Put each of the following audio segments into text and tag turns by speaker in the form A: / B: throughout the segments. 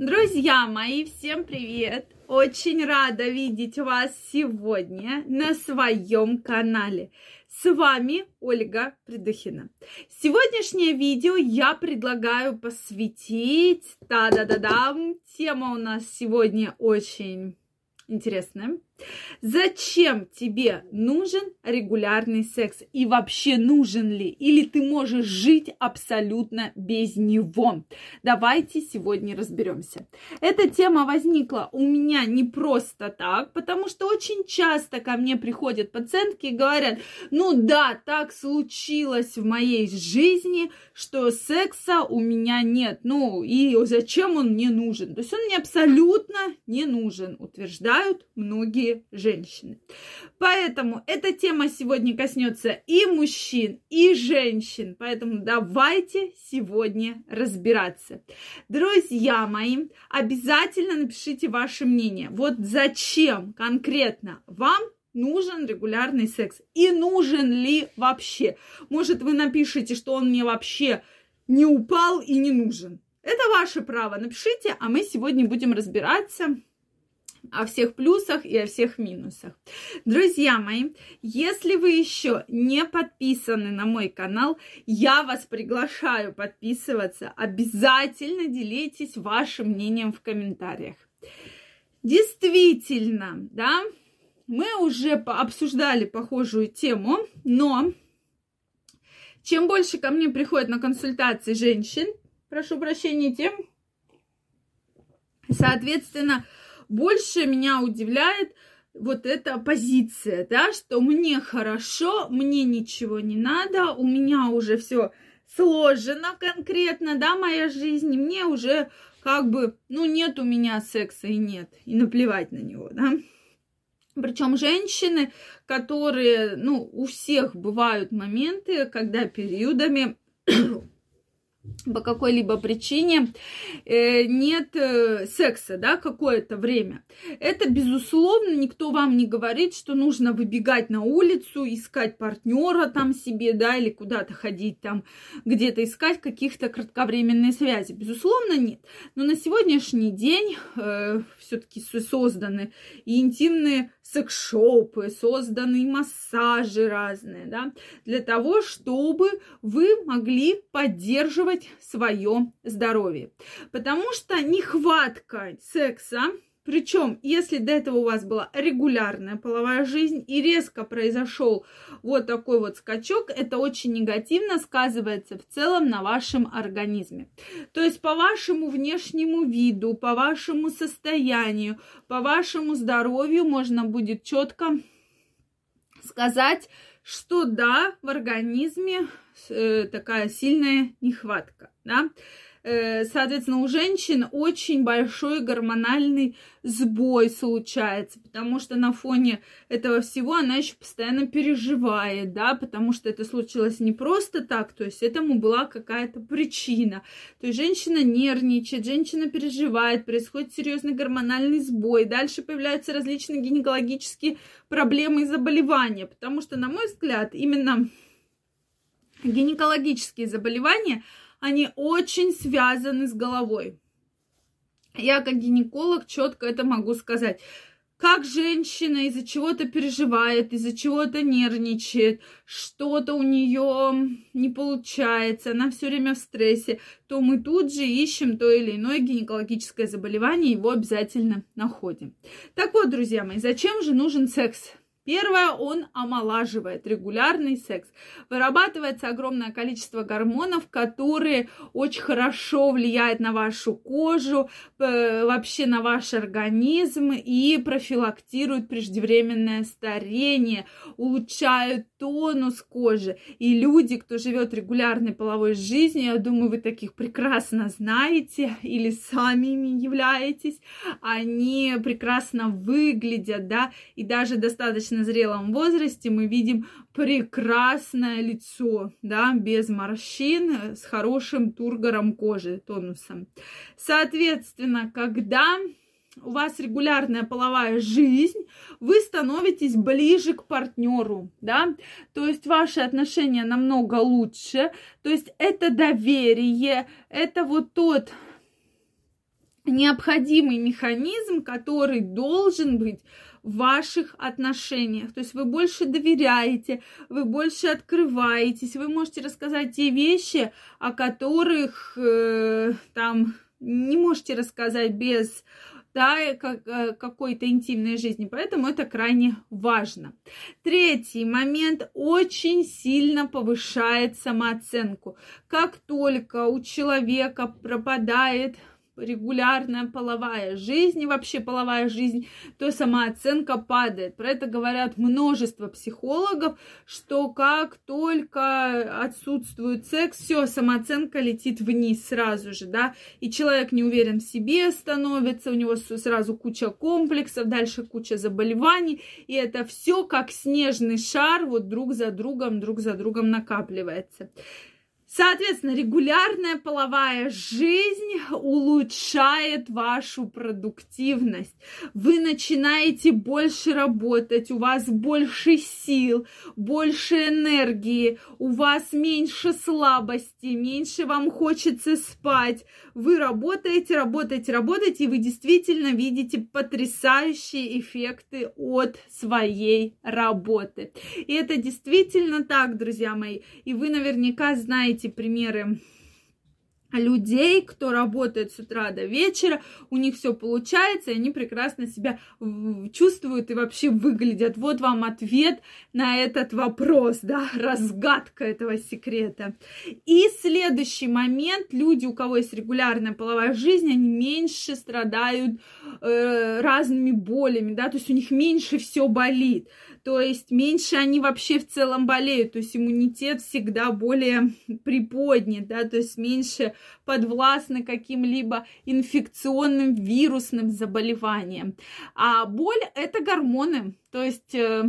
A: Друзья мои, всем привет! Очень рада видеть вас сегодня на своем канале. С вами Ольга Придухина. Сегодняшнее видео я предлагаю посвятить, да-да-да-да, тема у нас сегодня очень интересная. Зачем тебе нужен регулярный секс? И вообще нужен ли? Или ты можешь жить абсолютно без него? Давайте сегодня разберемся. Эта тема возникла у меня не просто так, потому что очень часто ко мне приходят пациентки и говорят, ну да, так случилось в моей жизни, что секса у меня нет. Ну и зачем он мне нужен? То есть он мне абсолютно не нужен, утверждают многие женщины. Поэтому эта тема сегодня коснется и мужчин, и женщин. Поэтому давайте сегодня разбираться. Друзья мои, обязательно напишите ваше мнение. Вот зачем конкретно вам нужен регулярный секс и нужен ли вообще. Может, вы напишите, что он мне вообще не упал и не нужен. Это ваше право. Напишите, а мы сегодня будем разбираться о всех плюсах и о всех минусах. Друзья мои, если вы еще не подписаны на мой канал, я вас приглашаю подписываться. Обязательно делитесь вашим мнением в комментариях. Действительно, да, мы уже обсуждали похожую тему, но чем больше ко мне приходят на консультации женщин, прошу прощения, тем, соответственно, больше меня удивляет вот эта позиция, да, что мне хорошо, мне ничего не надо, у меня уже все сложено конкретно, да, моя жизнь, мне уже как бы, ну, нет у меня секса и нет, и наплевать на него, да. Причем женщины, которые, ну, у всех бывают моменты, когда периодами по какой-либо причине э, нет э, секса, да, какое-то время. Это, безусловно, никто вам не говорит, что нужно выбегать на улицу, искать партнера там себе, да, или куда-то ходить там, где-то искать каких-то кратковременные связи. Безусловно, нет. Но на сегодняшний день э, все-таки созданы и интимные секс-шопы, созданы массажи разные, да, для того, чтобы вы могли поддерживать свое здоровье. Потому что нехватка секса причем, если до этого у вас была регулярная половая жизнь и резко произошел вот такой вот скачок, это очень негативно сказывается в целом на вашем организме. То есть по вашему внешнему виду, по вашему состоянию, по вашему здоровью можно будет четко сказать, что да, в организме э, такая сильная нехватка, да. Э, соответственно, у женщин очень большой гормональный сбой случается, потому что на фоне этого всего она еще постоянно переживает, да, потому что это случилось не просто так, то есть этому была какая-то причина. То есть женщина нервничает, женщина переживает, происходит серьезный гормональный сбой, дальше появляются различные гинекологические проблемы и заболевания, потому что, на мой взгляд, именно гинекологические заболевания – они очень связаны с головой. Я как гинеколог четко это могу сказать. Как женщина из-за чего-то переживает, из-за чего-то нервничает, что-то у нее не получается, она все время в стрессе, то мы тут же ищем то или иное гинекологическое заболевание, его обязательно находим. Так вот, друзья мои, зачем же нужен секс? Первое, он омолаживает регулярный секс. Вырабатывается огромное количество гормонов, которые очень хорошо влияют на вашу кожу, вообще на ваш организм и профилактируют преждевременное старение, улучшают тонус кожи. И люди, кто живет регулярной половой жизнью, я думаю, вы таких прекрасно знаете или сами являетесь, они прекрасно выглядят, да, и даже достаточно достаточно зрелом возрасте мы видим прекрасное лицо, да, без морщин, с хорошим тургором кожи, тонусом. Соответственно, когда у вас регулярная половая жизнь, вы становитесь ближе к партнеру, да, то есть ваши отношения намного лучше, то есть это доверие, это вот тот необходимый механизм, который должен быть в ваших отношениях. То есть вы больше доверяете, вы больше открываетесь, вы можете рассказать те вещи, о которых э, там не можете рассказать без да, как, э, какой-то интимной жизни. Поэтому это крайне важно. Третий момент очень сильно повышает самооценку. Как только у человека пропадает регулярная половая жизнь и вообще половая жизнь, то самооценка падает. Про это говорят множество психологов, что как только отсутствует секс, все, самооценка летит вниз сразу же, да, и человек не уверен в себе становится, у него сразу куча комплексов, дальше куча заболеваний, и это все как снежный шар вот друг за другом, друг за другом накапливается. Соответственно, регулярная половая жизнь улучшает вашу продуктивность. Вы начинаете больше работать, у вас больше сил, больше энергии, у вас меньше слабости, меньше вам хочется спать. Вы работаете, работаете, работаете, и вы действительно видите потрясающие эффекты от своей работы. И это действительно так, друзья мои. И вы наверняка знаете, эти примеры людей, кто работает с утра до вечера, у них все получается, и они прекрасно себя чувствуют и вообще выглядят. Вот вам ответ на этот вопрос, да, разгадка этого секрета. И следующий момент, люди, у кого есть регулярная половая жизнь, они меньше страдают э, разными болями, да, то есть у них меньше все болит то есть меньше они вообще в целом болеют, то есть иммунитет всегда более приподнят, да, то есть меньше подвластны каким-либо инфекционным вирусным заболеваниям. А боль это гормоны, то есть э,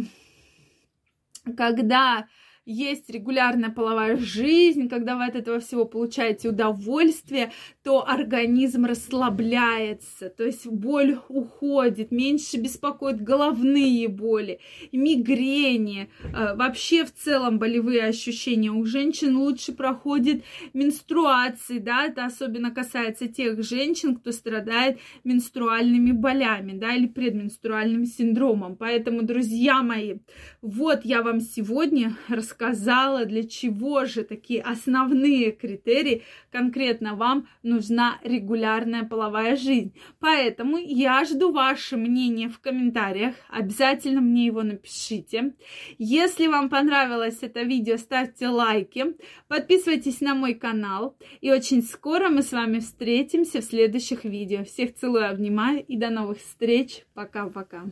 A: когда есть регулярная половая жизнь, когда вы от этого всего получаете удовольствие, то организм расслабляется, то есть боль уходит, меньше беспокоит головные боли, мигрени, э, вообще в целом болевые ощущения. У женщин лучше проходит менструации, да, это особенно касается тех женщин, кто страдает менструальными болями, да, или предменструальным синдромом. Поэтому, друзья мои, вот я вам сегодня рассказала рассказала, для чего же такие основные критерии конкретно вам нужна регулярная половая жизнь. Поэтому я жду ваше мнение в комментариях. Обязательно мне его напишите. Если вам понравилось это видео, ставьте лайки, подписывайтесь на мой канал. И очень скоро мы с вами встретимся в следующих видео. Всех целую, обнимаю и до новых встреч. Пока-пока.